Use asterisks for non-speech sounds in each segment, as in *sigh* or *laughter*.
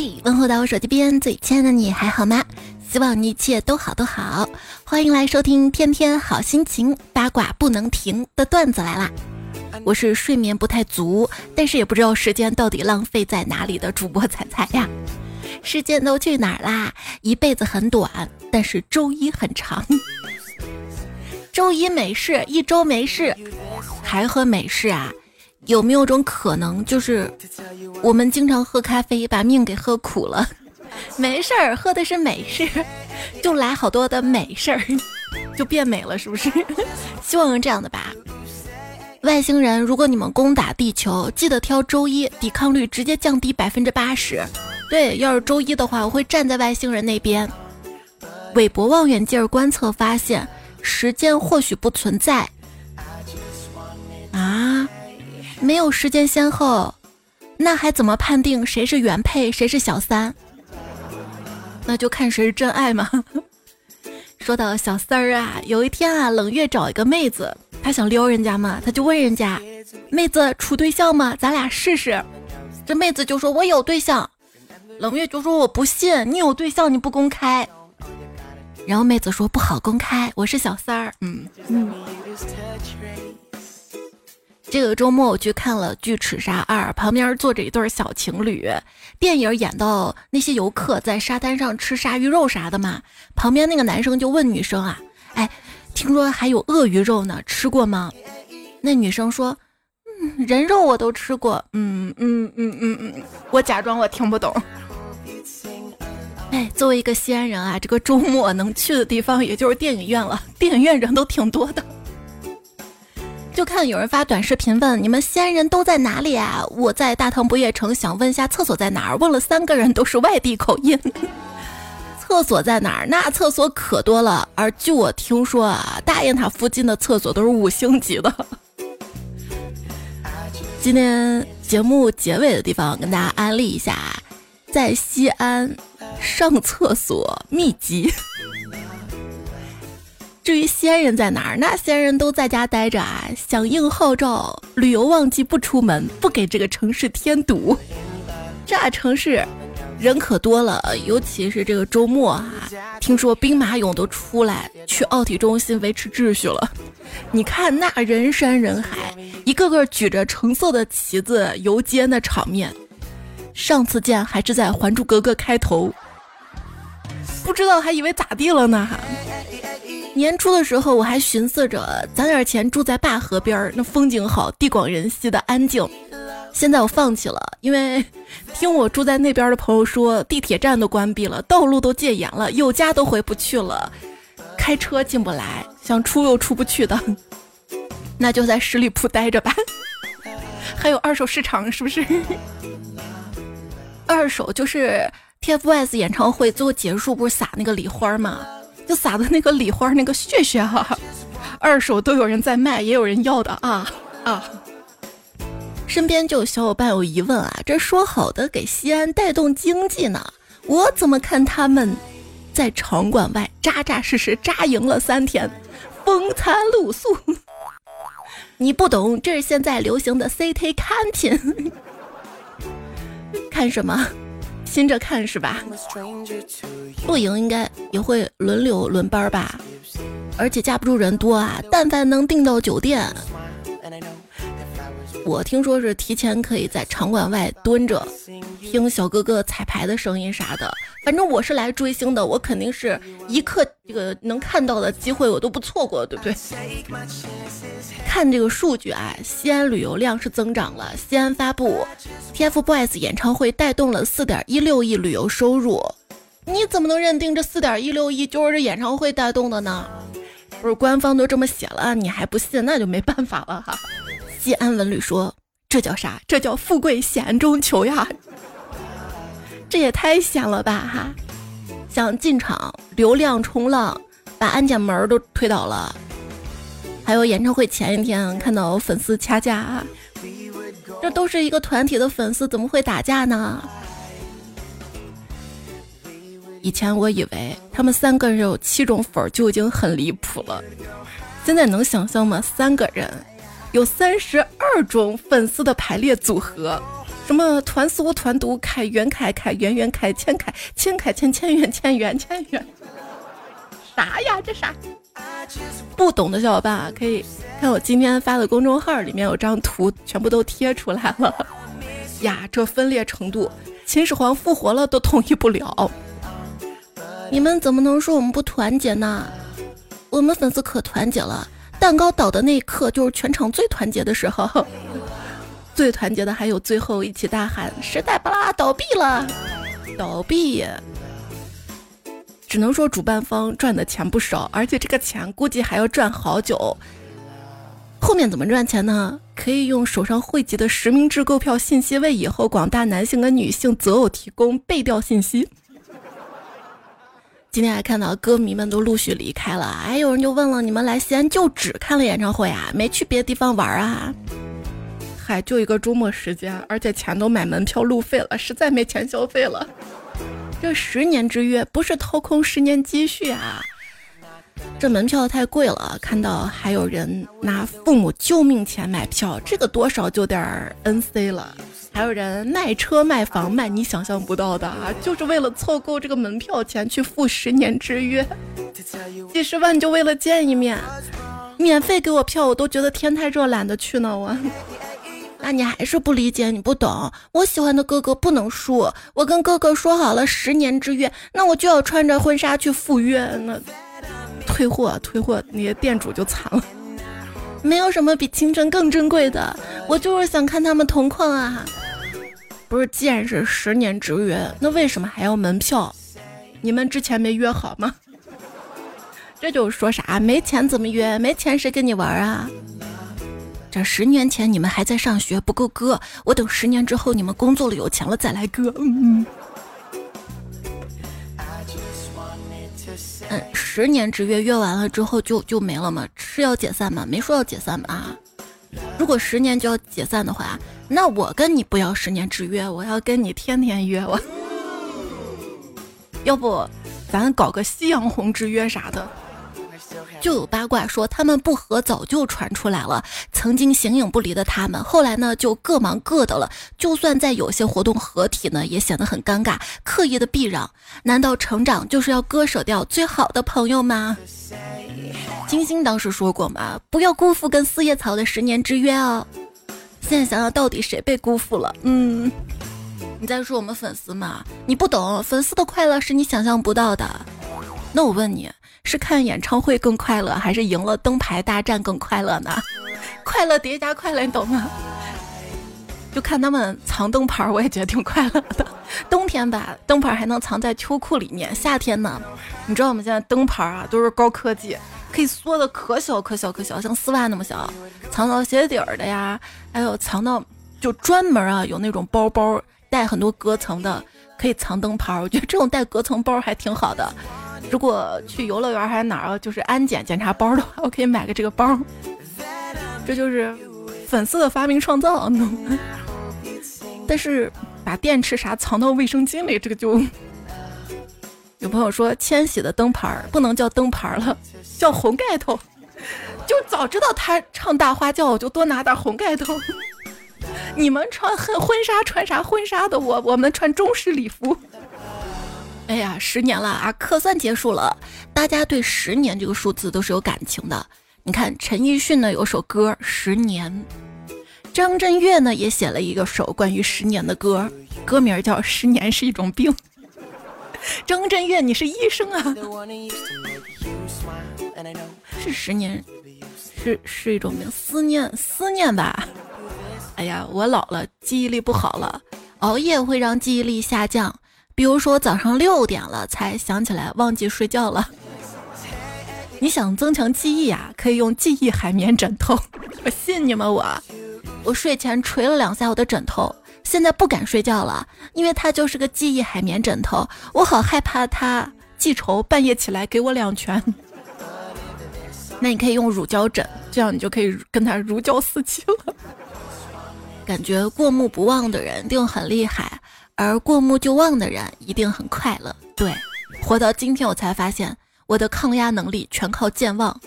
嘿，问候到我手机边最亲爱的你还好吗？希望你一切都好都好。欢迎来收听天天好心情，八卦不能停的段子来啦！我是睡眠不太足，但是也不知道时间到底浪费在哪里的主播彩彩呀。时间都去哪儿啦？一辈子很短，但是周一很长。*laughs* 周一没事，一周没事，还喝美式啊？有没有种可能，就是我们经常喝咖啡，把命给喝苦了？*laughs* 没事儿，喝的是美式，*laughs* 就来好多的美事儿，*laughs* 就变美了，是不是？希望是这样的吧。外星人，如果你们攻打地球，记得挑周一，抵抗率直接降低百分之八十。对，要是周一的话，我会站在外星人那边。韦伯望远镜观测发现，时间或许不存在。啊？没有时间先后，那还怎么判定谁是原配，谁是小三？那就看谁是真爱嘛。*laughs* 说到小三儿啊，有一天啊，冷月找一个妹子，他想撩人家嘛，他就问人家：“妹子处对象吗？咱俩试试。”这妹子就说：“我有对象。”冷月就说：“我不信，你有对象你不公开。”然后妹子说：“不好公开，我是小三儿。”嗯嗯。这个周末我去看了《巨齿鲨二》，旁边坐着一对小情侣。电影演到那些游客在沙滩上吃鲨鱼肉啥的嘛，旁边那个男生就问女生啊：“哎，听说还有鳄鱼肉呢，吃过吗？”那女生说：“嗯，人肉我都吃过。”嗯嗯嗯嗯嗯，我假装我听不懂。哎，作为一个西安人啊，这个周末能去的地方也就是电影院了，电影院人都挺多的。就看有人发短视频问你们西安人都在哪里啊？我在大唐不夜城，想问一下厕所在哪儿。问了三个人都是外地口音。厕所在哪儿？那厕所可多了。而据我听说啊，大雁塔附近的厕所都是五星级的。今天节目结尾的地方跟大家安利一下，在西安上厕所秘籍。至于西安人在哪儿，那西安人都在家待着啊！响应号召，旅游旺季不出门，不给这个城市添堵。这城市人可多了，尤其是这个周末哈，听说兵马俑都出来去奥体中心维持秩序了。你看那人山人海，一个个举着橙色的旗子游街，那场面，上次见还是在《还珠格格》开头，不知道还以为咋地了呢。年初的时候，我还寻思着攒点钱住在灞河边儿，那风景好，地广人稀的安静。现在我放弃了，因为听我住在那边的朋友说，地铁站都关闭了，道路都戒严了，有家都回不去了，开车进不来，想出又出不去的，*laughs* 那就在十里铺待着吧。*laughs* 还有二手市场是不是？*laughs* 二手就是 TFBOYS 演唱会最后结束不是撒那个礼花吗？就撒的那个礼花那个血血哈，二手都有人在卖，也有人要的啊啊！身边就有小伙伴有疑问啊，这说好的给西安带动经济呢，我怎么看他们在场馆外扎扎实实扎营了三天，风餐露宿？*laughs* 你不懂，这是现在流行的 CT 看品，*laughs* 看什么？新着看是吧？露营应该也会轮流轮班吧，而且架不住人多啊。但凡能订到酒店。我听说是提前可以在场馆外蹲着，听小哥哥彩排的声音啥的。反正我是来追星的，我肯定是一刻这个能看到的机会我都不错过，对不对？看这个数据啊，西安旅游量是增长了。西安发布，TFBOYS 演唱会带动了四点一六亿旅游收入。你怎么能认定这四点一六亿就是这演唱会带动的呢？不是官方都这么写了，你还不信，那就没办法了哈。西安文旅说：“这叫啥？这叫富贵险中求呀！这也太险了吧哈！想进场流量冲浪，把安检门都推倒了。还有演唱会前一天看到粉丝掐架，这都是一个团体的粉丝，怎么会打架呢？以前我以为他们三个人有七种粉就已经很离谱了，现在能想象吗？三个人。”有三十二种粉丝的排列组合，什么团苏团读凯元凯凯圆圆凯千凯千凯千千元千元千元，啥呀这啥？不懂的小伙伴啊，可以看我今天发的公众号里面有张图，全部都贴出来了。呀，这分裂程度，秦始皇复活了都统一不了。你们怎么能说我们不团结呢？我们粉丝可团结了，蛋糕倒的那一刻就是全场最团结的时候。*laughs* 最团结的还有最后一起大喊“时代巴拉倒闭了”，倒闭。只能说主办方赚的钱不少，而且这个钱估计还要赚好久。后面怎么赚钱呢？可以用手上汇集的实名制购票信息为以后广大男性跟女性择偶提供背调信息。今天还看到歌迷们都陆续离开了，哎有人就问了：你们来西安就只看了演唱会啊？没去别的地方玩啊？嗨，就一个周末时间，而且钱都买门票路费了，实在没钱消费了。这十年之约不是掏空十年积蓄啊！这门票太贵了，看到还有人拿父母救命钱买票，这个多少就点儿 N C 了。还有人卖车卖房卖你想象不到的啊，就是为了凑够这个门票钱去赴十年之约，几十万就为了见一面，免费给我票我都觉得天太热懒得去呢我。那你还是不理解，你不懂。我喜欢的哥哥不能输，我跟哥哥说好了十年之约，那我就要穿着婚纱去赴约。那退货，退货，那些店主就惨了。没有什么比青春更珍贵的，我就是想看他们同框啊。不是，既然是十年之约，那为什么还要门票？你们之前没约好吗？*laughs* 这就是说啥？没钱怎么约？没钱谁跟你玩啊？这十年前你们还在上学不够割，我等十年之后你们工作了有钱了再来割。嗯嗯，十年之约约完了之后就就没了吗？是要解散吗？没说要解散吧？啊，如果十年就要解散的话，那我跟你不要十年之约，我要跟你天天约我。*laughs* 要不咱搞个夕阳红之约啥的？就有八卦说他们不和早就传出来了，曾经形影不离的他们，后来呢就各忙各的了。就算在有些活动合体呢，也显得很尴尬，刻意的避让。难道成长就是要割舍掉最好的朋友吗？金星当时说过嘛，不要辜负跟四叶草的十年之约哦。现在想想到底谁被辜负了？嗯，你在说我们粉丝吗？你不懂，粉丝的快乐是你想象不到的。那我问你。是看演唱会更快乐，还是赢了灯牌大战更快乐呢？*laughs* 快乐叠加快乐，你懂吗？就看他们藏灯牌，我也觉得挺快乐的。冬天吧，灯牌还能藏在秋裤里面；夏天呢，你知道我们现在灯牌啊都是高科技，可以缩的可小可小可小，像丝袜那么小，藏到鞋底儿的呀，还有藏到就专门啊有那种包包带很多隔层的，可以藏灯牌。我觉得这种带隔层包还挺好的。如果去游乐园还是哪儿，就是安检检查包的话，*laughs* 我可以买个这个包。这就是粉丝的发明创造。*laughs* 但是把电池啥藏到卫生巾里，这个就 *laughs* 有朋友说千玺的灯牌不能叫灯牌了，叫红盖头。就早知道他唱大花轿，我就多拿点红盖头。你们穿婚婚纱穿啥婚纱的？我我们穿中式礼服。哎呀，十年了啊，可算结束了。大家对十年这个数字都是有感情的。你看，陈奕迅呢有首歌《十年》，张震岳呢也写了一个首关于十年的歌，歌名叫《十年是一种病》。*laughs* 张震岳，你是医生啊？是十年，是是一种病，思念思念吧。哎呀，我老了，记忆力不好了，熬夜会让记忆力下降。比如说早上六点了才想起来忘记睡觉了，你想增强记忆啊？可以用记忆海绵枕头，*laughs* 我信你吗？我我睡前捶了两下我的枕头，现在不敢睡觉了，因为它就是个记忆海绵枕头，我好害怕它记仇，半夜起来给我两拳。那你可以用乳胶枕，这样你就可以跟他如胶似漆了。*laughs* 感觉过目不忘的人一定很厉害。而过目就忘的人一定很快乐。对，活到今天我才发现，我的抗压能力全靠健忘。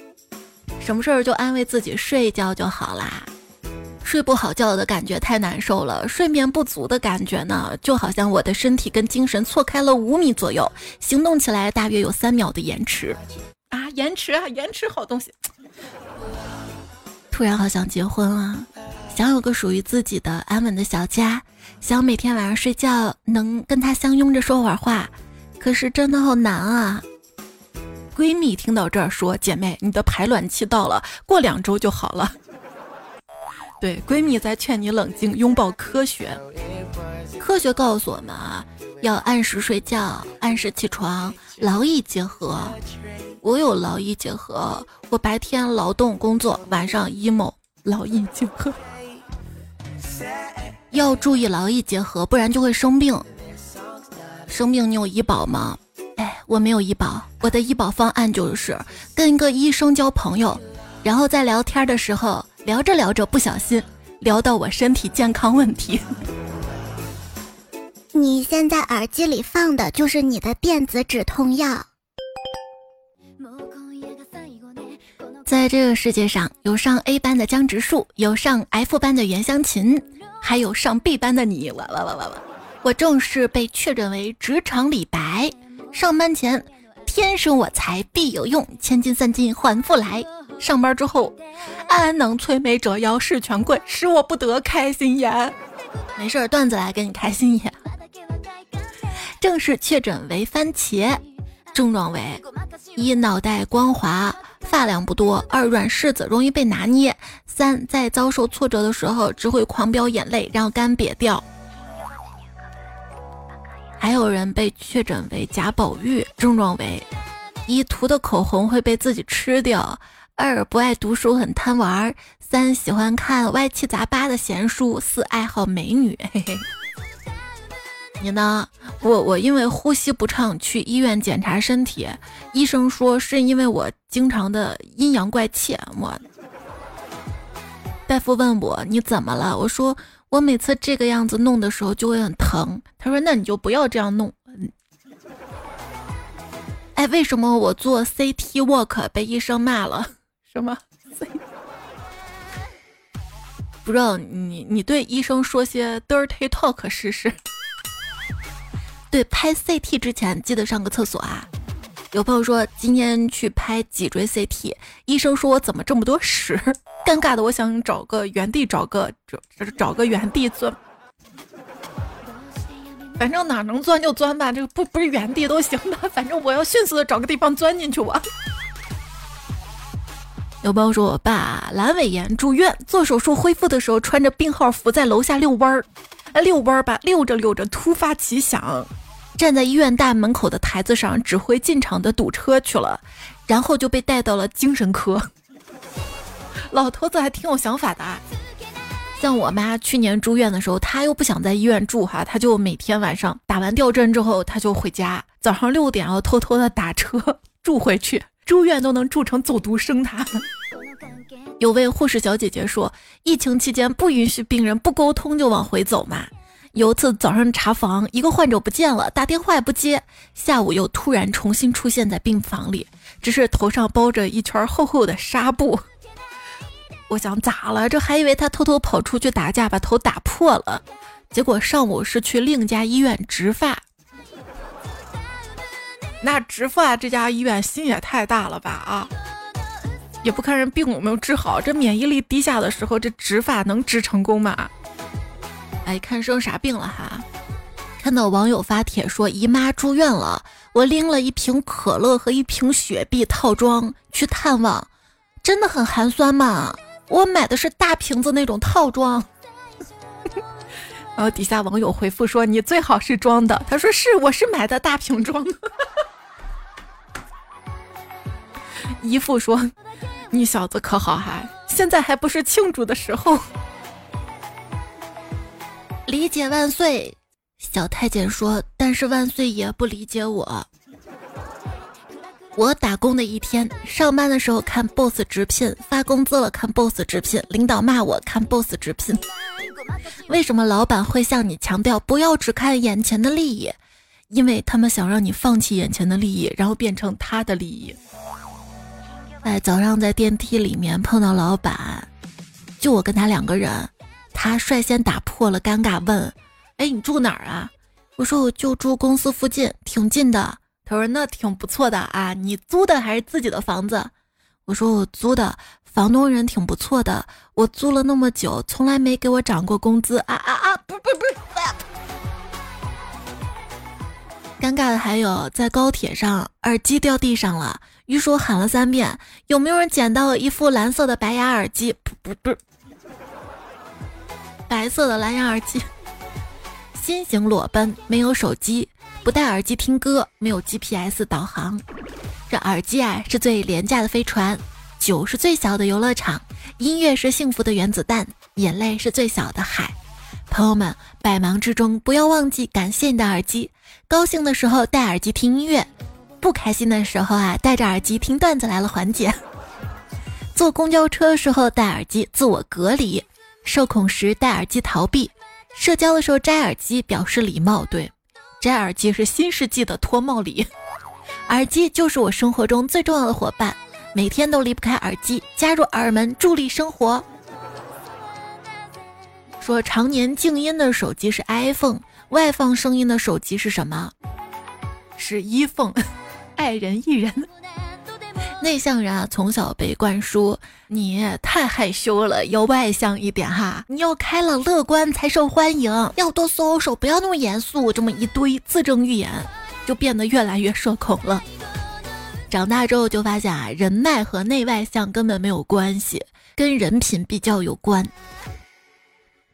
什么事儿就安慰自己睡一觉就好啦。睡不好觉的感觉太难受了，睡眠不足的感觉呢，就好像我的身体跟精神错开了五米左右，行动起来大约有三秒的延迟。啊，延迟啊，延迟好东西。突然好想结婚啊，想有个属于自己的安稳的小家，想每天晚上睡觉能跟他相拥着说会儿话，可是真的好难啊。闺蜜听到这儿说：“姐妹，你的排卵期到了，过两周就好了。*laughs* ”对，闺蜜在劝你冷静，拥抱科学。科学告诉我们啊，要按时睡觉，按时起床，劳逸结合。我有劳逸结合，我白天劳动工作，晚上 emo，劳逸结合。要注意劳逸结合，不然就会生病。生病你有医保吗？哎，我没有医保，我的医保方案就是跟一个医生交朋友，然后在聊天的时候。聊着聊着，不小心聊到我身体健康问题。*laughs* 你现在耳机里放的就是你的电子止痛药。在这个世界上，有上 A 班的江直树，有上 F 班的袁湘琴，还有上 B 班的你。哇哇哇哇哇！我正式被确诊为职场李白。上班前，天生我材必有用，千金散尽还复来。上班之后，安能摧眉折腰事权贵，使我不得开心颜。没事儿，段子来给你开心颜。正式确诊为番茄，症状为：一脑袋光滑，发量不多；二软柿子容易被拿捏；三在遭受挫折的时候只会狂飙眼泪，让干瘪掉。还有人被确诊为贾宝玉，症状为：一涂的口红会被自己吃掉。二不爱读书，很贪玩；三喜欢看歪七杂八的闲书；四爱好美女。嘿嘿，你呢？我我因为呼吸不畅去医院检查身体，医生说是因为我经常的阴阳怪气。我大夫问我你怎么了？我说我每次这个样子弄的时候就会很疼。他说那你就不要这样弄。哎，为什么我做 CT work 被医生骂了？*laughs* 什么？不知道你你对医生说些 dirty talk 试试。对，拍 CT 之前记得上个厕所啊。有朋友说今天去拍脊椎 CT，医生说我怎么这么多屎？*laughs* 尴尬的我想找个原地找个找找个原地钻，反正哪能钻就钻吧，这个不不是原地都行的，反正我要迅速的找个地方钻进去我。有朋友说，我爸阑尾炎住院做手术恢复的时候，穿着病号服在楼下遛弯儿，遛弯儿吧，遛着遛着突发奇想，站在医院大门口的台子上指挥进场的堵车去了，然后就被带到了精神科。*laughs* 老头子还挺有想法的啊。像我妈去年住院的时候，她又不想在医院住哈，她就每天晚上打完吊针之后，她就回家，早上六点要偷偷的打车 *laughs* 住回去。住院都能住成走读生，他有位护士小姐姐说，疫情期间不允许病人不沟通就往回走嘛。有一次早上查房，一个患者不见了，打电话也不接，下午又突然重新出现在病房里，只是头上包着一圈厚厚的纱布。我想咋了？这还以为他偷偷跑出去打架把头打破了，结果上午是去另一家医院植发。那植发这家医院心也太大了吧啊！也不看人病有没有治好，这免疫力低下的时候，这植发能植成功吗？哎，看生啥病了哈？看到网友发帖说姨妈住院了，我拎了一瓶可乐和一瓶雪碧套装去探望，真的很寒酸嘛。我买的是大瓶子那种套装。*laughs* 然后底下网友回复说你最好是装的，他说是，我是买的大瓶装。姨父说：“你小子可好哈，现在还不是庆祝的时候。”理解万岁，小太监说：“但是万岁爷不理解我。”我打工的一天，上班的时候看 boss 直聘，发工资了看 boss 直聘，领导骂我看 boss 直聘。为什么老板会向你强调不要只看眼前的利益？因为他们想让你放弃眼前的利益，然后变成他的利益。哎，早上在电梯里面碰到老板，就我跟他两个人，他率先打破了尴尬，问：“哎，你住哪儿啊？”我说：“我就住公司附近，挺近的。”他说：“那挺不错的啊，你租的还是自己的房子？”我说：“我租的，房东人挺不错的。我租了那么久，从来没给我涨过工资啊啊啊！不不不是。”尴尬的还有，在高铁上耳机掉地上了，于是我喊了三遍：“有没有人捡到一副蓝色的白牙耳机？”不不不，白色的蓝牙耳机。新型裸奔，没有手机，不戴耳机听歌，没有 GPS 导航。这耳机啊，是最廉价的飞船；酒是最小的游乐场；音乐是幸福的原子弹；眼泪是最小的海。朋友们，百忙之中不要忘记感谢你的耳机。高兴的时候戴耳机听音乐，不开心的时候啊戴着耳机听段子来了缓解。*laughs* 坐公交车的时候戴耳机自我隔离，受恐时戴耳机逃避，社交的时候摘耳机表示礼貌。对，摘耳机是新世纪的脱帽礼。*laughs* 耳机就是我生活中最重要的伙伴，每天都离不开耳机，加入耳门助力生活。说常年静音的手机是 iPhone，外放声音的手机是什么？是 iPhone，爱人艺人。*laughs* 内向人啊，从小被灌输你太害羞了，要外向一点哈，你要开朗乐观才受欢迎，要多 social，不要那么严肃，这么一堆自证预言，就变得越来越社恐了。长大之后就发现啊，人脉和内外向根本没有关系，跟人品比较有关。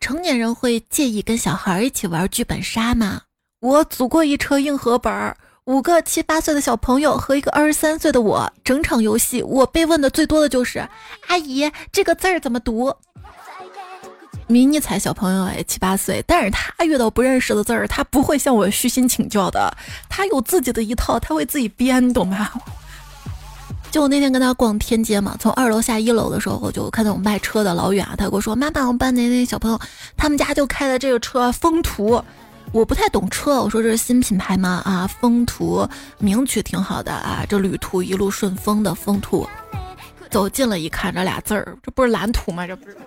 成年人会介意跟小孩一起玩剧本杀吗？我组过一车硬核本儿，五个七八岁的小朋友和一个二十三岁的我，整场游戏我被问的最多的就是：“阿姨，这个字儿怎么读？”迷你彩小朋友哎，七八岁，但是他遇到不认识的字儿，他不会向我虚心请教的，他有自己的一套，他会自己编，懂吗？就我那天跟他逛天街嘛，从二楼下一楼的时候，我就看到我卖车的老远啊，他跟我说：“妈妈，我班那那小朋友，他们家就开的这个车风图，我不太懂车，我说这是新品牌吗？啊，风途名曲挺好的啊，这旅途一路顺风的风途。走近了一看，这俩字儿，这不是蓝图吗？这不是。”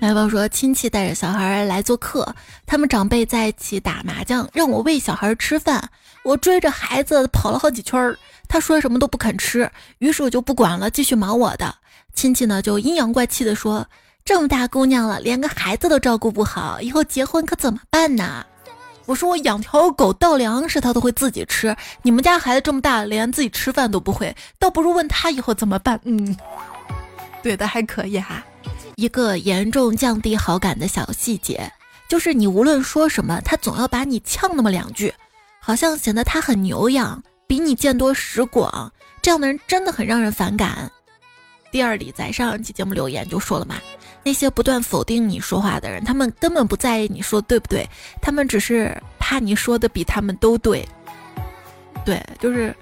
来宝说，亲戚带着小孩来做客，他们长辈在一起打麻将，让我喂小孩吃饭。我追着孩子跑了好几圈儿，他说什么都不肯吃，于是我就不管了，继续忙我的。亲戚呢就阴阳怪气的说：“这么大姑娘了，连个孩子都照顾不好，以后结婚可怎么办呢？”我说：“我养条狗倒粮食，它都会自己吃。你们家孩子这么大，连自己吃饭都不会，倒不如问他以后怎么办。”嗯，对的，还可以哈。一个严重降低好感的小细节，就是你无论说什么，他总要把你呛那么两句，好像显得他很牛样，比你见多识广。这样的人真的很让人反感。第二里在上一期节目留言就说了嘛，那些不断否定你说话的人，他们根本不在意你说对不对，他们只是怕你说的比他们都对。对，就是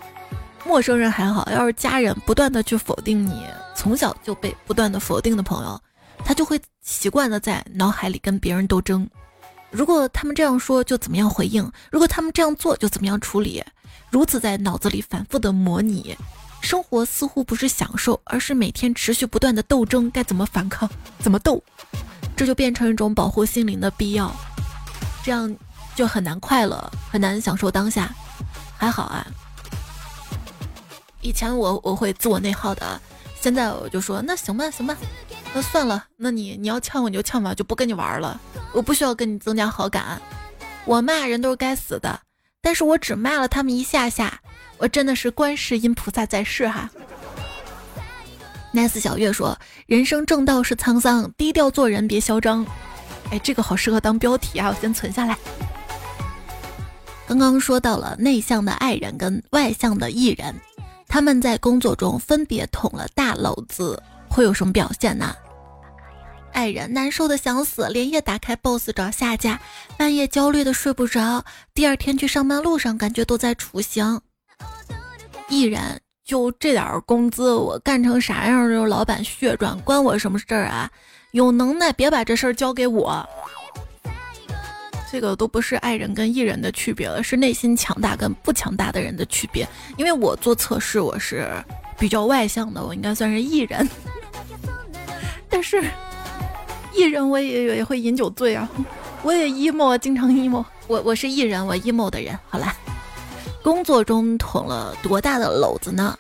陌生人还好，要是家人不断的去否定你，从小就被不断的否定的朋友。他就会习惯的在脑海里跟别人斗争，如果他们这样说，就怎么样回应；如果他们这样做，就怎么样处理。如此在脑子里反复的模拟，生活似乎不是享受，而是每天持续不断的斗争，该怎么反抗，怎么斗，这就变成一种保护心灵的必要，这样就很难快乐，很难享受当下。还好啊，以前我我会自我内耗的，现在我就说那行吧，行吧。那算了，那你你要呛我你就呛吧，就不跟你玩了。我不需要跟你增加好感。我骂人都是该死的，但是我只骂了他们一下下。我真的是观世音菩萨在世哈。nice 小月说：“人生正道是沧桑，低调做人别嚣张。”哎，这个好适合当标题啊，我先存下来。刚刚说到了内向的爱人跟外向的艺人，他们在工作中分别捅了大篓子。会有什么表现呢？爱人难受的想死，连夜打开 BOSS 找下家，半夜焦虑的睡不着，第二天去上班路上感觉都在处刑。艺人就这点工资，我干成啥样就是老板血赚，关我什么事儿啊？有能耐别把这事儿交给我。这个都不是爱人跟艺人的区别了，是内心强大跟不强大的人的区别。因为我做测试，我是。比较外向的，我应该算是艺人。但是艺人我也也会饮酒醉啊，我也 emo，经常 emo。我我是艺人，我 emo 的人。好啦，工作中捅了多大的篓子呢？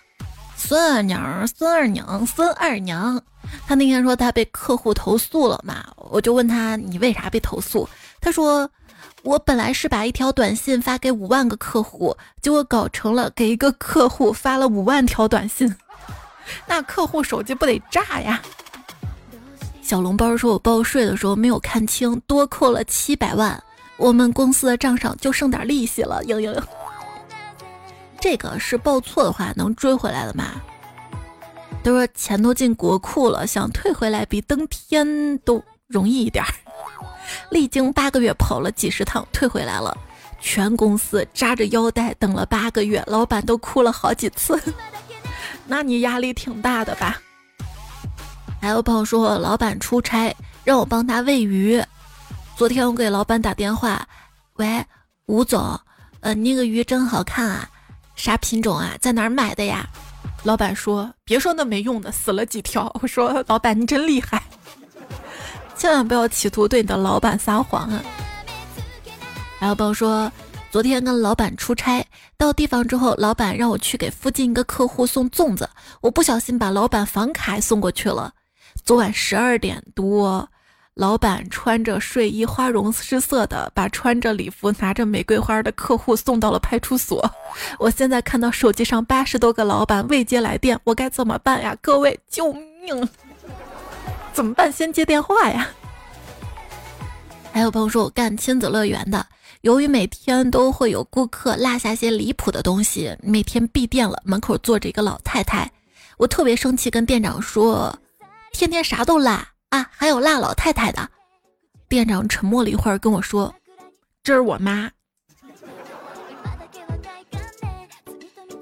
孙二娘，孙二娘，孙二娘。他那天说他被客户投诉了嘛，我就问他你为啥被投诉？他说我本来是把一条短信发给五万个客户，结果搞成了给一个客户发了五万条短信，*laughs* 那客户手机不得炸呀？小笼包说我报税的时候没有看清，多扣了七百万，我们公司的账上就剩点利息了。嘤嘤嘤。这个是报错的话能追回来的吗？都说钱都进国库了，想退回来比登天都容易一点。*laughs* 历经八个月跑了几十趟，退回来了。全公司扎着腰带等了八个月，老板都哭了好几次。*laughs* 那你压力挺大的吧？还有朋友说，老板出差让我帮他喂鱼。昨天我给老板打电话，喂，吴总，呃，那个鱼真好看啊。啥品种啊？在哪儿买的呀？老板说：“别说那没用的，死了几条。”我说：“老板，你真厉害，*laughs* 千万不要企图对你的老板撒谎啊！”还有朋友说，昨天跟老板出差，到地方之后，老板让我去给附近一个客户送粽子，我不小心把老板房卡送过去了。昨晚十二点多。老板穿着睡衣，花容失色的把穿着礼服、拿着玫瑰花的客户送到了派出所。*laughs* 我现在看到手机上八十多个老板未接来电，我该怎么办呀？各位救命！怎么办？先接电话呀。还有朋友说我干亲子乐园的，由于每天都会有顾客落下些离谱的东西，每天闭店了，门口坐着一个老太太，我特别生气，跟店长说，天天啥都落。啊，还有辣老太太的店长沉默了一会儿，跟我说：“这是我妈。”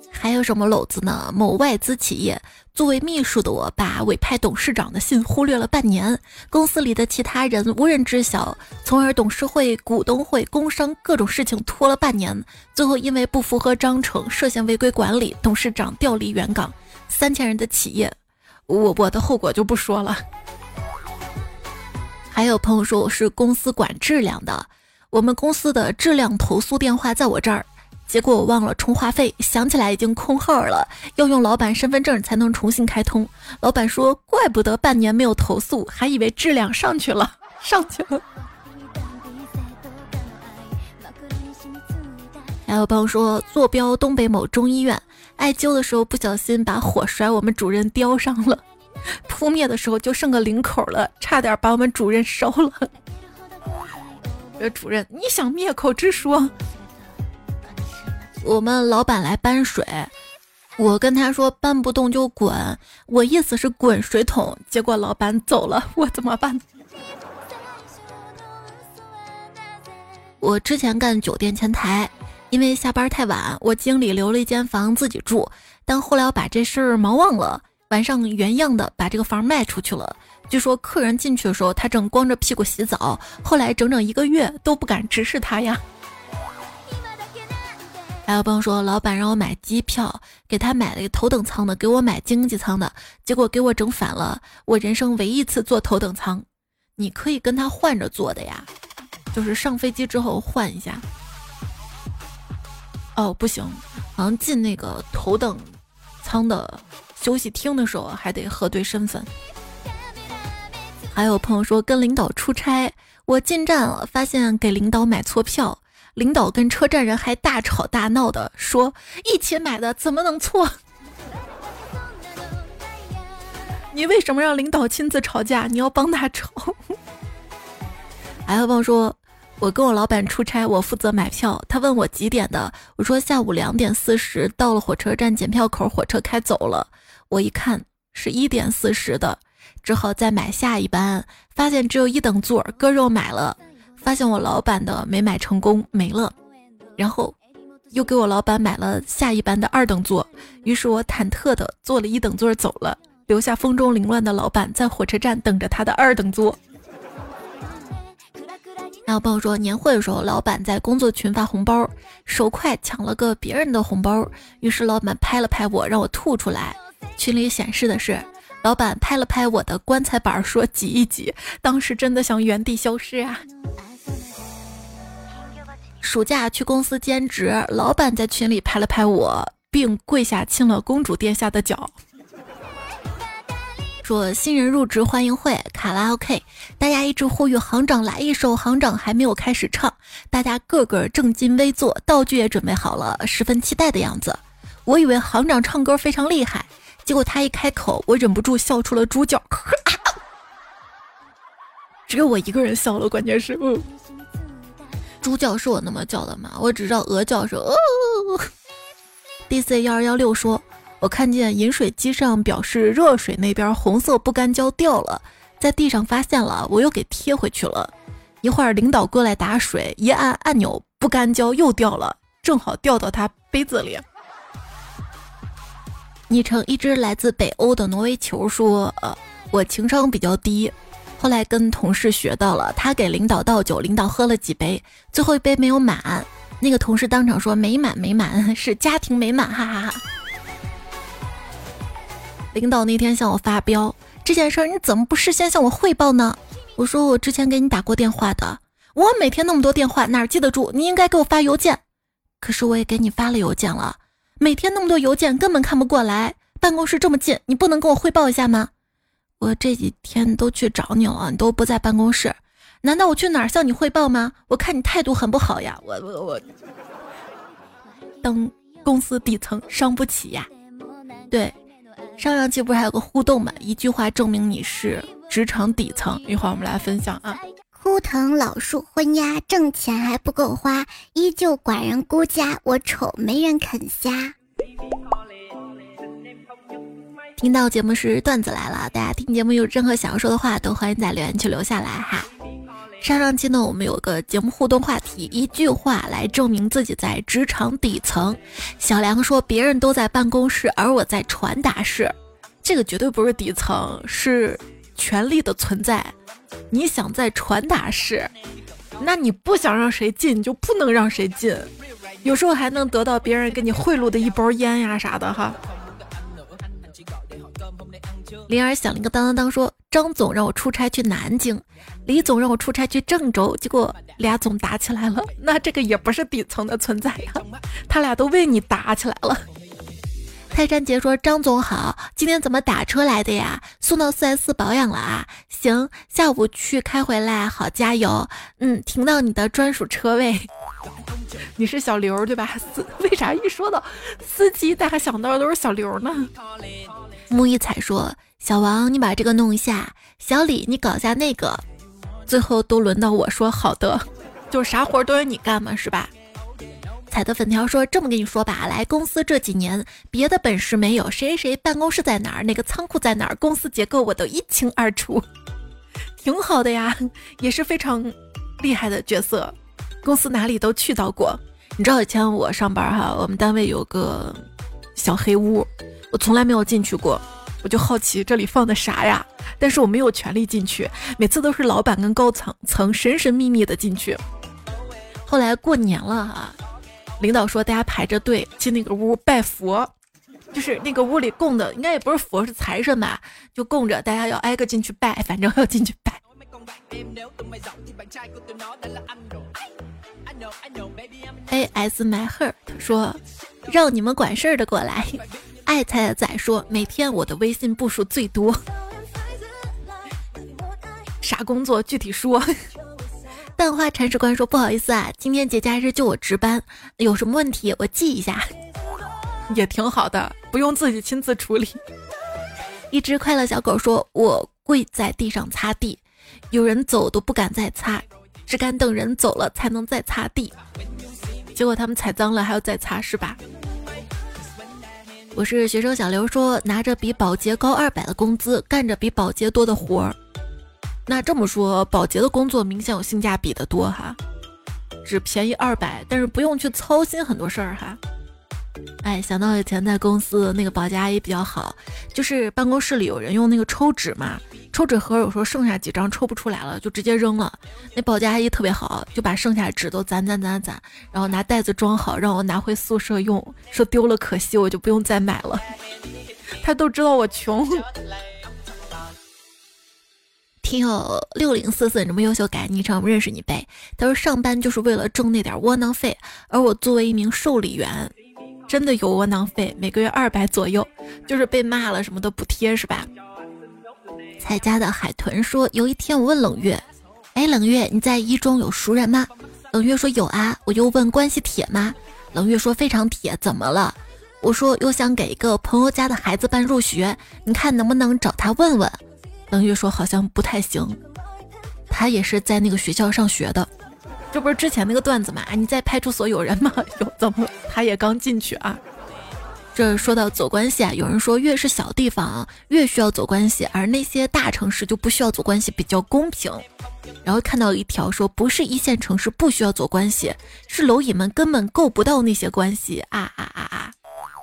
还有什么篓子呢？某外资企业作为秘书的我，把委派董事长的信忽略了半年，公司里的其他人无人知晓，从而董事会、股东会、工商各种事情拖了半年，最后因为不符合章程，涉嫌违规管理，董事长调离原岗，三千人的企业，我我的后果就不说了。还有朋友说我是公司管质量的，我们公司的质量投诉电话在我这儿，结果我忘了充话费，想起来已经空号了，要用老板身份证才能重新开通。老板说，怪不得半年没有投诉，还以为质量上去了，上去了。还有朋友说，坐标东北某中医院，艾灸的时候不小心把火甩我们主任雕上了。扑灭的时候就剩个领口了，差点把我们主任烧了。这主任，你想灭口之说？我们老板来搬水，我跟他说搬不动就滚，我意思是滚水桶，结果老板走了，我怎么办？我之前干酒店前台，因为下班太晚，我经理留了一间房自己住，但后来我把这事儿忙忘了。晚上原样的把这个房卖出去了。据说客人进去的时候，他正光着屁股洗澡。后来整整一个月都不敢直视他呀。还有朋友说，老板让我买机票，给他买了一个头等舱的，给我买经济舱的，结果给我整反了。我人生唯一一次坐头等舱，你可以跟他换着坐的呀，就是上飞机之后换一下。哦，不行，好像进那个头等舱的。休息厅的时候还得核对身份。还有朋友说跟领导出差，我进站了，发现给领导买错票，领导跟车站人还大吵大闹的，说一起买的怎么能错？*laughs* 你为什么让领导亲自吵架？你要帮他吵？*laughs* 还有朋友说。我跟我老板出差，我负责买票。他问我几点的，我说下午两点四十到了火车站检票口，火车开走了。我一看是一点四十的，只好再买下一班。发现只有一等座，割肉买了，发现我老板的没买成功，没了。然后又给我老板买了下一班的二等座，于是我忐忑的坐了一等座走了，留下风中凌乱的老板在火车站等着他的二等座。还有朋友说，年会的时候，老板在工作群发红包，手快抢了个别人的红包，于是老板拍了拍我，让我吐出来。群里显示的是，老板拍了拍我的棺材板，说挤一挤。当时真的想原地消失啊！暑假去公司兼职，老板在群里拍了拍我，并跪下亲了公主殿下的脚。说新人入职欢迎会卡拉 OK，大家一直呼吁行长来一首，行长还没有开始唱，大家个个正襟危坐，道具也准备好了，十分期待的样子。我以为行长唱歌非常厉害，结果他一开口，我忍不住笑出了猪叫。*laughs* 只有我一个人笑了，关键是，猪叫是我那么叫的吗？我只知道鹅叫是哦。DC 幺二幺六说。我看见饮水机上表示热水那边红色不干胶掉了，在地上发现了，我又给贴回去了。一会儿领导过来打水，一按按钮，不干胶又掉了，正好掉到他杯子里。昵称一只来自北欧的挪威球说：“呃，我情商比较低，后来跟同事学到了，他给领导倒酒，领导喝了几杯，最后一杯没有满，那个同事当场说没满没满，是家庭美满，哈哈哈。”领导那天向我发飙，这件事儿你怎么不事先向我汇报呢？我说我之前给你打过电话的，我每天那么多电话哪儿记得住？你应该给我发邮件。可是我也给你发了邮件了，每天那么多邮件根本看不过来。办公室这么近，你不能跟我汇报一下吗？我这几天都去找你了，你都不在办公室，难道我去哪儿向你汇报吗？我看你态度很不好呀，我我我，当公司底层伤不起呀，对。上上期不是还有个互动吗？一句话证明你是职场底层。一会儿我们来分享啊。枯藤老树昏鸦，挣钱还不够花，依旧寡人孤家。我丑没人肯瞎。听到节目是段子来了，大家听节目有任何想要说的话，都欢迎在留言区留下来哈。上上期呢，我们有个节目互动话题，一句话来证明自己在职场底层。小梁说：“别人都在办公室，而我在传达室。”这个绝对不是底层，是权力的存在。你想在传达室，那你不想让谁进，你就不能让谁进。有时候还能得到别人给你贿赂的一包烟呀啥的哈。灵儿响了一个当当当，说张总让我出差去南京，李总让我出差去郑州，结果俩总打起来了。那这个也不是底层的存在呀，他俩都为你打起来了。泰山杰说：“张总好，今天怎么打车来的呀？送到四 S 保养了啊？行，下午去开回来，好加油。嗯，停到你的专属车位。你是小刘对吧？司 *laughs* 为啥一说到司机，大家想到的都是小刘呢？”木一彩说：“小王，你把这个弄一下；小李，你搞下那个。最后都轮到我说好的，就是啥活都由你干嘛，是吧？”彩的粉条说：“这么跟你说吧，来公司这几年，别的本事没有，谁谁办公室在哪儿，哪个仓库在哪儿，公司结构我都一清二楚，挺好的呀，也是非常厉害的角色，公司哪里都去到过。你知道以前我上班哈，我们单位有个小黑屋，我从来没有进去过，我就好奇这里放的啥呀，但是我没有权利进去，每次都是老板跟高层层神神秘秘的进去。后来过年了哈。”领导说：“大家排着队进那个屋拜佛，就是那个屋里供的，应该也不是佛，是财神吧？就供着，大家要挨个进去拜，反正要进去拜。” A S my heart 说：“让你们管事儿的过来。”爱菜的仔说：“每天我的微信步数最多，啥工作具体说。”淡化铲屎官说：“不好意思啊，今天节假日就我值班，有什么问题我记一下，也挺好的，不用自己亲自处理。*laughs* ”一只快乐小狗说：“我跪在地上擦地，有人走都不敢再擦，只敢等人走了才能再擦地。结果他们踩脏了还要再擦，是吧？”我是学生小刘说：“拿着比保洁高二百的工资，干着比保洁多的活儿。”那这么说，保洁的工作明显有性价比的多哈，只便宜二百，但是不用去操心很多事儿哈。哎，想到以前在公司那个保洁阿姨比较好，就是办公室里有人用那个抽纸嘛，抽纸盒有时候剩下几张抽不出来了，就直接扔了。那保洁阿姨特别好，就把剩下的纸都攒攒攒攒，然后拿袋子装好，让我拿回宿舍用。说丢了可惜，我就不用再买了。*laughs* 她都知道我穷。听友六零四四这么优秀改昵称，认识你呗？他说上班就是为了挣那点窝囊费，而我作为一名受理员，真的有窝囊费，每个月二百左右，*laughs* 就是被骂了什么的补贴是吧？彩家的海豚说，有一天我问冷月，哎，冷月你在一中有熟人吗？冷月说有啊。我又问关系铁吗？冷月说非常铁，怎么了？我说又想给一个朋友家的孩子办入学，你看能不能找他问问？等于说好像不太行，他也是在那个学校上学的，这不是之前那个段子吗？你在派出所有人吗？*laughs* 有怎么？他也刚进去啊。这说到走关系啊，有人说越是小地方越需要走关系，而那些大城市就不需要走关系，比较公平。然后看到一条说，不是一线城市不需要走关系，是蝼蚁们根本够不到那些关系啊啊啊啊！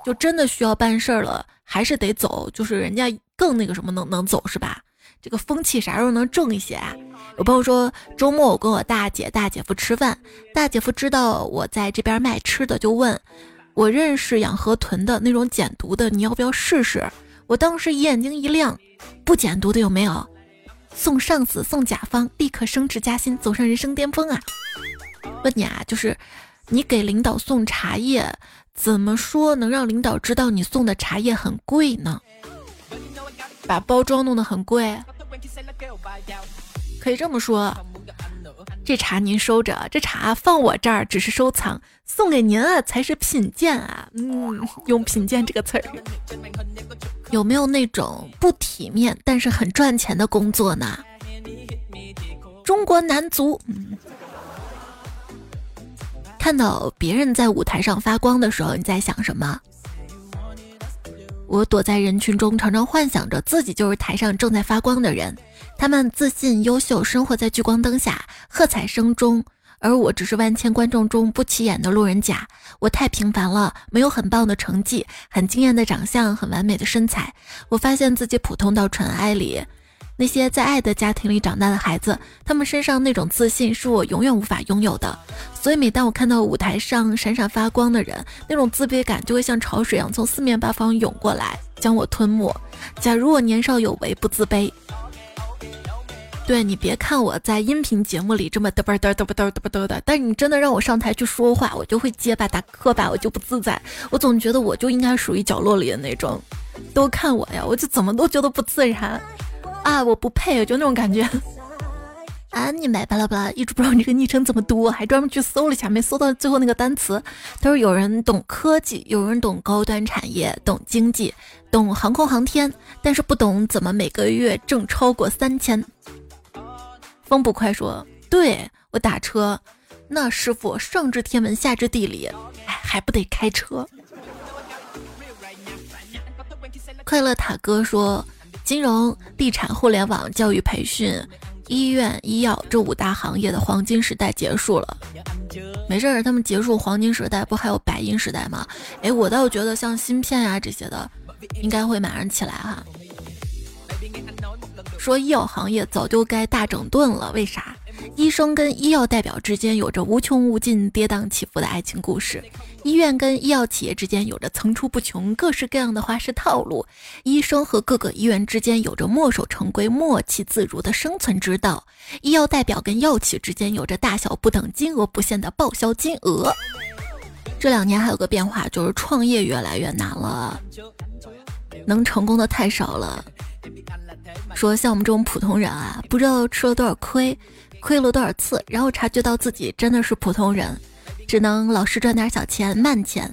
就真的需要办事儿了，还是得走，就是人家更那个什么能能走是吧？这个风气啥时候能正一些啊？有朋友说周末我跟我大姐大姐夫吃饭，大姐夫知道我在这边卖吃的，就问我认识养河豚的那种减毒的，你要不要试试？我当时眼睛一亮，不减毒的有没有？送上司送甲方，立刻升职加薪，走上人生巅峰啊！问你啊，就是你给领导送茶叶，怎么说能让领导知道你送的茶叶很贵呢？把包装弄得很贵，可以这么说。这茶您收着，这茶放我这儿只是收藏，送给您啊才是品鉴啊。嗯，用品鉴这个词儿。有没有那种不体面但是很赚钱的工作呢？中国男足。看到别人在舞台上发光的时候，你在想什么？我躲在人群中，常常幻想着自己就是台上正在发光的人。他们自信、优秀，生活在聚光灯下、喝彩声中，而我只是万千观众中不起眼的路人甲。我太平凡了，没有很棒的成绩，很惊艳的长相，很完美的身材。我发现自己普通到尘埃里。那些在爱的家庭里长大的孩子，他们身上那种自信是我永远无法拥有的。所以每当我看到舞台上闪闪发光的人，那种自卑感就会像潮水一样从四面八方涌过来，将我吞没。假如我年少有为，不自卑。对你别看我在音频节目里这么嘚啵嘚嘚啵嘚嘚啵嘚的，但你真的让我上台去说话，我就会结巴打磕巴，我就不自在。我总觉得我就应该属于角落里的那种，都看我呀，我就怎么都觉得不自然。啊！我不配，就那种感觉。*laughs* 啊！你买巴拉巴拉，一直不知道你这个昵称怎么读，还专门去搜了一下，没搜到最后那个单词。他说有人懂科技，有人懂高端产业，懂经济，懂航空航天，但是不懂怎么每个月挣超过三千。风不快说：“对我打车，那师傅上知天文下知地理，哎，还不得开车。*laughs* ”快乐塔哥说。金融、地产、互联网、教育培训、医院、医药这五大行业的黄金时代结束了。没事儿，他们结束黄金时代，不还有白银时代吗？哎，我倒觉得像芯片呀这些的，应该会马上起来哈。说医药行业早就该大整顿了，为啥？医生跟医药代表之间有着无穷无尽、跌宕起伏的爱情故事，医院跟医药企业之间有着层出不穷、各式各样的花式套路，医生和各个医院之间有着墨守成规、默契自如的生存之道，医药代表跟药企之间有着大小不等、金额不限的报销金额。这两年还有个变化，就是创业越来越难了，能成功的太少了。说像我们这种普通人啊，不知道吃了多少亏。亏了多少次，然后察觉到自己真的是普通人，只能老是赚点小钱、慢钱，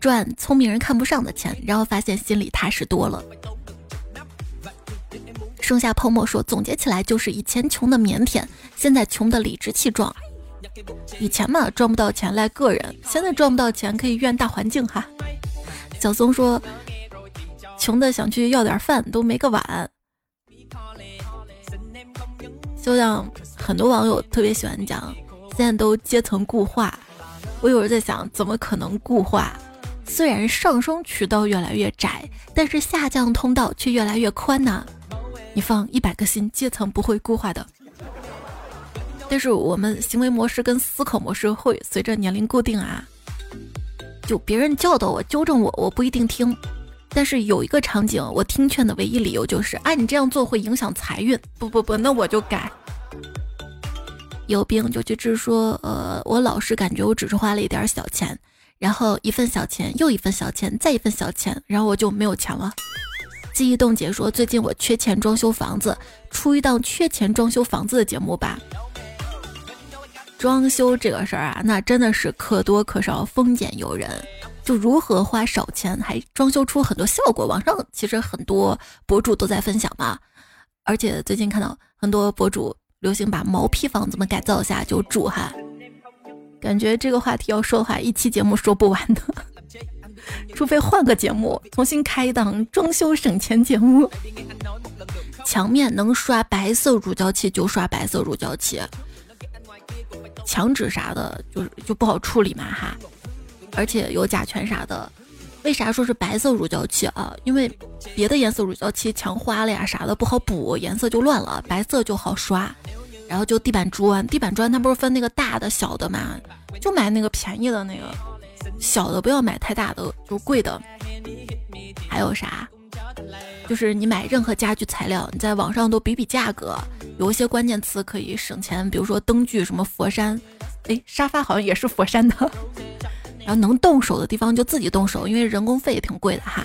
赚聪明人看不上的钱，然后发现心里踏实多了。剩下泡沫说，总结起来就是以前穷的腼腆，现在穷的理直气壮。以前嘛赚不到钱赖个人，现在赚不到钱可以怨大环境哈。小松说，穷的想去要点饭都没个碗。就像很多网友特别喜欢讲，现在都阶层固化。我有时在想，怎么可能固化？虽然上升渠道越来越窄，但是下降通道却越来越宽呢。你放一百个心，阶层不会固化的。但是我们行为模式跟思考模式会随着年龄固定啊。就别人教导我、纠正我，我不一定听。但是有一个场景，我听劝的唯一理由就是：啊，你这样做会影响财运。不不不，那我就改。有病就去治，说呃，我老是感觉我只是花了一点小钱，然后一份小钱又一份小钱，再一份小钱，然后我就没有钱了。记忆冻结说，最近我缺钱装修房子，出一档缺钱装修房子的节目吧。装修这个事儿啊，那真的是可多可少，丰俭由人。就如何花少钱还装修出很多效果，网上其实很多博主都在分享嘛。而且最近看到很多博主流行把毛坯房怎么改造一下就住哈，感觉这个话题要说的话，一期节目说不完的。*laughs* 除非换个节目，重新开一档装修省钱节目。墙面能刷白色乳胶漆就刷白色乳胶漆。墙纸啥的，就是就不好处理嘛哈，而且有甲醛啥的。为啥说是白色乳胶漆啊？因为别的颜色乳胶漆墙花了呀啥的不好补，颜色就乱了。白色就好刷。然后就地板砖，地板砖它不是分那个大的小的嘛，就买那个便宜的那个，小的不要买太大的，就贵的。还有啥？就是你买任何家具材料，你在网上都比比价格，有一些关键词可以省钱，比如说灯具什么佛山，哎，沙发好像也是佛山的，然后能动手的地方就自己动手，因为人工费也挺贵的哈。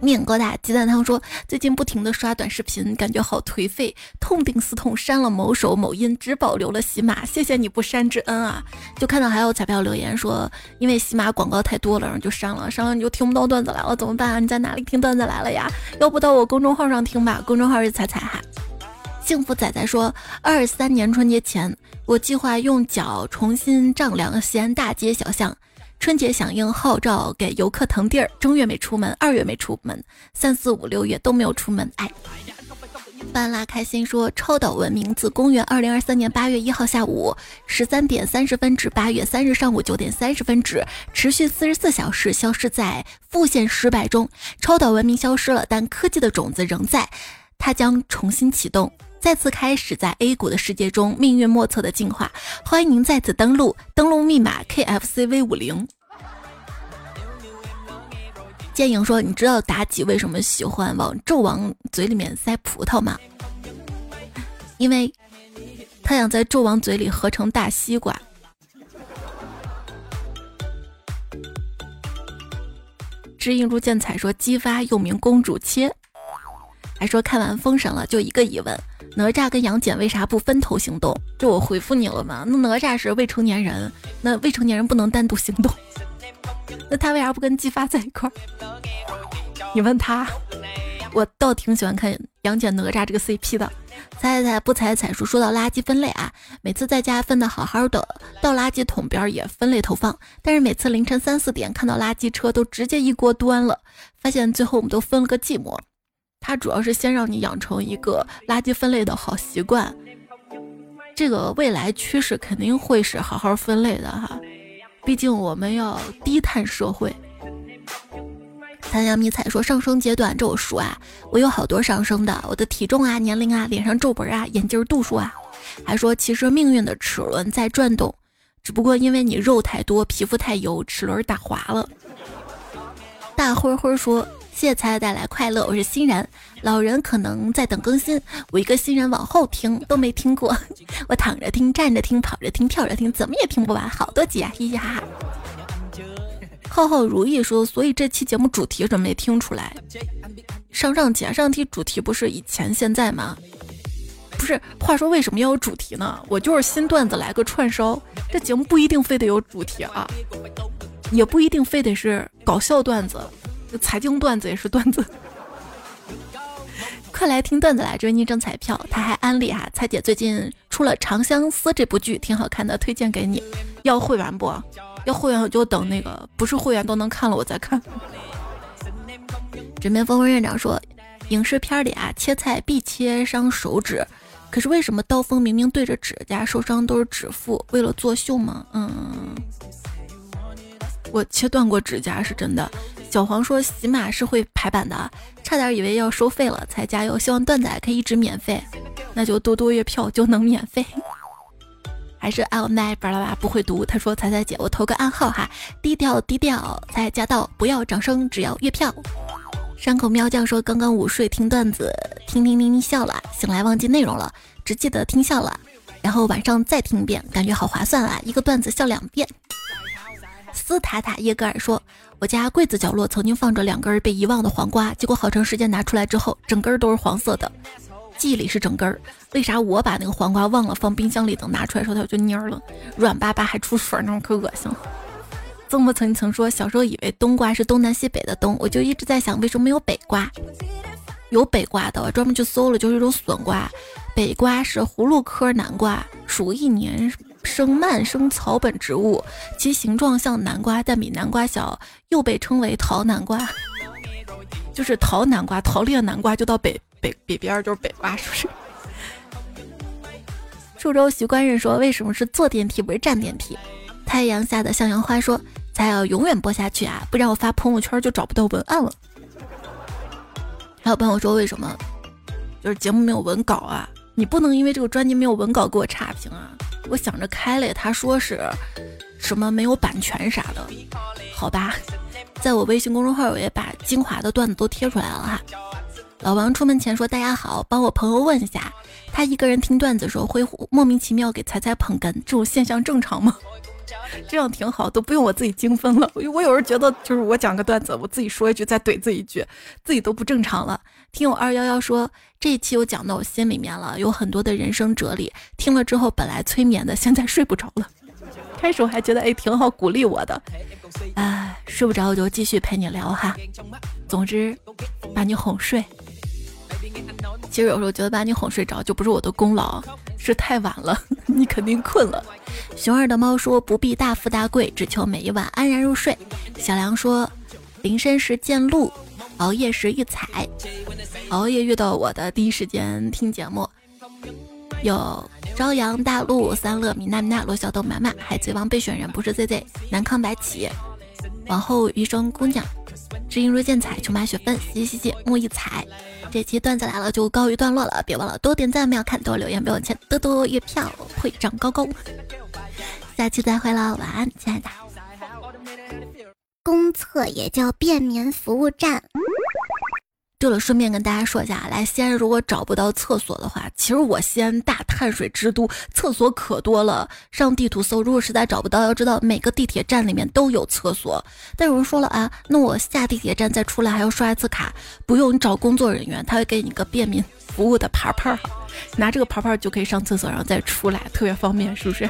面疙瘩鸡蛋汤说：“最近不停的刷短视频，感觉好颓废，痛定思痛删了某手某音，只保留了喜马。谢谢你不删之恩啊！”就看到还有彩票留言说：“因为喜马广告太多了，然后就删了，删了你就听不到段子来了，怎么办啊？你在哪里听段子来了呀？要不到我公众号上听吧，公众号是彩彩哈。”幸福仔仔说：“二三年春节前，我计划用脚重新丈量西安大街小巷。”春节响应号召，给游客腾地儿。正月没出门，二月没出门，三四五六月都没有出门。哎，班拉开心说，超导文明自公元二零二三年八月一号下午十三点三十分至八月三日上午九点三十分止，持续四十四小时消失在复现失败中。超导文明消失了，但科技的种子仍在，它将重新启动。再次开始在 A 股的世界中命运莫测的进化，欢迎您再次登录，登录密码 KFCV 五零。剑影说：“你知道妲己为什么喜欢往纣王嘴里面塞葡萄吗？因为他想在纣王嘴里合成大西瓜。”知音如见彩说：“姬发又名公主切。”还说看完封神了，就一个疑问。哪吒跟杨戬为啥不分头行动？这我回复你了吗？那哪吒是未成年人，那未成年人不能单独行动。*laughs* 那他为啥不跟姬发在一块儿？你问他。我倒挺喜欢看杨戬哪吒这个 CP 的。猜猜不猜彩数，说到垃圾分类啊，每次在家分的好好的，到垃圾桶边也分类投放，但是每次凌晨三四点看到垃圾车都直接一锅端了，发现最后我们都分了个寂寞。它主要是先让你养成一个垃圾分类的好习惯，这个未来趋势肯定会是好好分类的哈，毕竟我们要低碳社会。三阳迷彩说上升阶段，这我熟啊，我有好多上升的，我的体重啊、年龄啊、脸上皱纹啊、眼镜度数啊，还说其实命运的齿轮在转动，只不过因为你肉太多、皮肤太油，齿轮打滑了。大灰灰说。谢谢才带来快乐，我是欣然。老人可能在等更新，我一个新人往后听都没听过。*laughs* 我躺着听，站着听，跑着听，跳着听，怎么也听不完，好多集啊！嘻嘻哈哈。浩浩如意说，所以这期节目主题怎么没听出来？上上期啊上期主题不是以前现在吗？不是，话说为什么要有主题呢？我就是新段子来个串烧，这节目不一定非得有主题啊，也不一定非得是搞笑段子。财经段子也是段子，快来听段子来！这位昵称彩票，他还安利哈，彩姐最近出了《长相思》这部剧，挺好看的，推荐给你。要会员不？要会员我就等那个不是会员都能看了我再看。枕边风风院长说，影视片里啊，切菜必切伤手指，可是为什么刀锋明明对着指甲，受伤都是指腹？为了作秀吗？嗯。我切断过指甲是真的。小黄说喜马是会排版的，差点以为要收费了，才加油。希望段仔可以一直免费，那就多多月票就能免费。*laughs* 还是 L nine 巴拉巴不会读。他说彩彩姐，我投个暗号哈，低调低调才加到，不要掌声，只要月票。山口喵酱说刚刚午睡听段子，听听听听笑了，醒来忘记内容了，只记得听笑了。然后晚上再听一遍，感觉好划算啊！一个段子笑两遍。斯塔塔耶格尔说：“我家柜子角落曾经放着两根被遗忘的黄瓜，结果好长时间拿出来之后，整根都是黄色的。记忆里是整根儿，为啥我把那个黄瓜忘了放冰箱里，等拿出来时候它就蔫了，软巴巴还出水那种，可恶心了。”曾不曾曾说小时候以为冬瓜是东南西北的冬，我就一直在想为什么没有北瓜？有北瓜的，我专门去搜了，就是一种笋瓜。北瓜是葫芦科南瓜属一年生蔓生草本植物，其形状像南瓜，但比南瓜小，又被称为桃南瓜。就是桃南瓜，桃李的南瓜就到北北北边就是北瓜，是不是？苏州徐官人说为什么是坐电梯不是站电梯？太阳下的向阳花说才要永远播下去啊，不然我发朋友圈就找不到文案了。还有朋友说为什么就是节目没有文稿啊？你不能因为这个专辑没有文稿给我差评啊！我想着开了，他说是什么没有版权啥的，好吧，在我微信公众号我也把精华的段子都贴出来了哈。老王出门前说：“大家好，帮我朋友问一下，他一个人听段子的时候会莫名其妙给彩彩捧哏，这种现象正常吗？” *laughs* 这样挺好，都不用我自己精分了。我我有时候觉得，就是我讲个段子，我自己说一句，再怼自己一句，自己都不正常了。听友二幺幺说，这一期我讲到我心里面了，有很多的人生哲理，听了之后本来催眠的，现在睡不着了。*laughs* 开始我还觉得哎挺好，鼓励我的。哎，*laughs* 睡不着我就继续陪你聊哈。总之，把你哄睡。其实有时候觉得把你哄睡着就不是我的功劳，是太晚了，*laughs* 你肯定困了。熊二的猫说不必大富大贵，只求每一晚安然入睡。小梁说临深时见鹿，熬夜时遇彩。熬夜遇到我的第一时间听节目，有朝阳大陆、三乐米娜米娜、罗小豆、满满、海贼王备选人不是 Z Z、南康白起、往后余生姑娘、知音若见彩、琼麻雪芬、嘻嘻嘻、木一彩。这期段子来了就告一段落了，别忘了多点赞，没有看多留言，没有钱，多多月票会长高高。下期再会了，晚安，亲爱的。公厕也叫便民服务站。对了，顺便跟大家说一下，来西安如果找不到厕所的话，其实我西安大碳水之都，厕所可多了。上地图搜，如果实在找不到，要知道每个地铁站里面都有厕所。但有人说了啊，那我下地铁站再出来还要刷一次卡，不用，你找工作人员，他会给你个便民服务的牌牌，拿这个牌牌就可以上厕所，然后再出来，特别方便，是不是？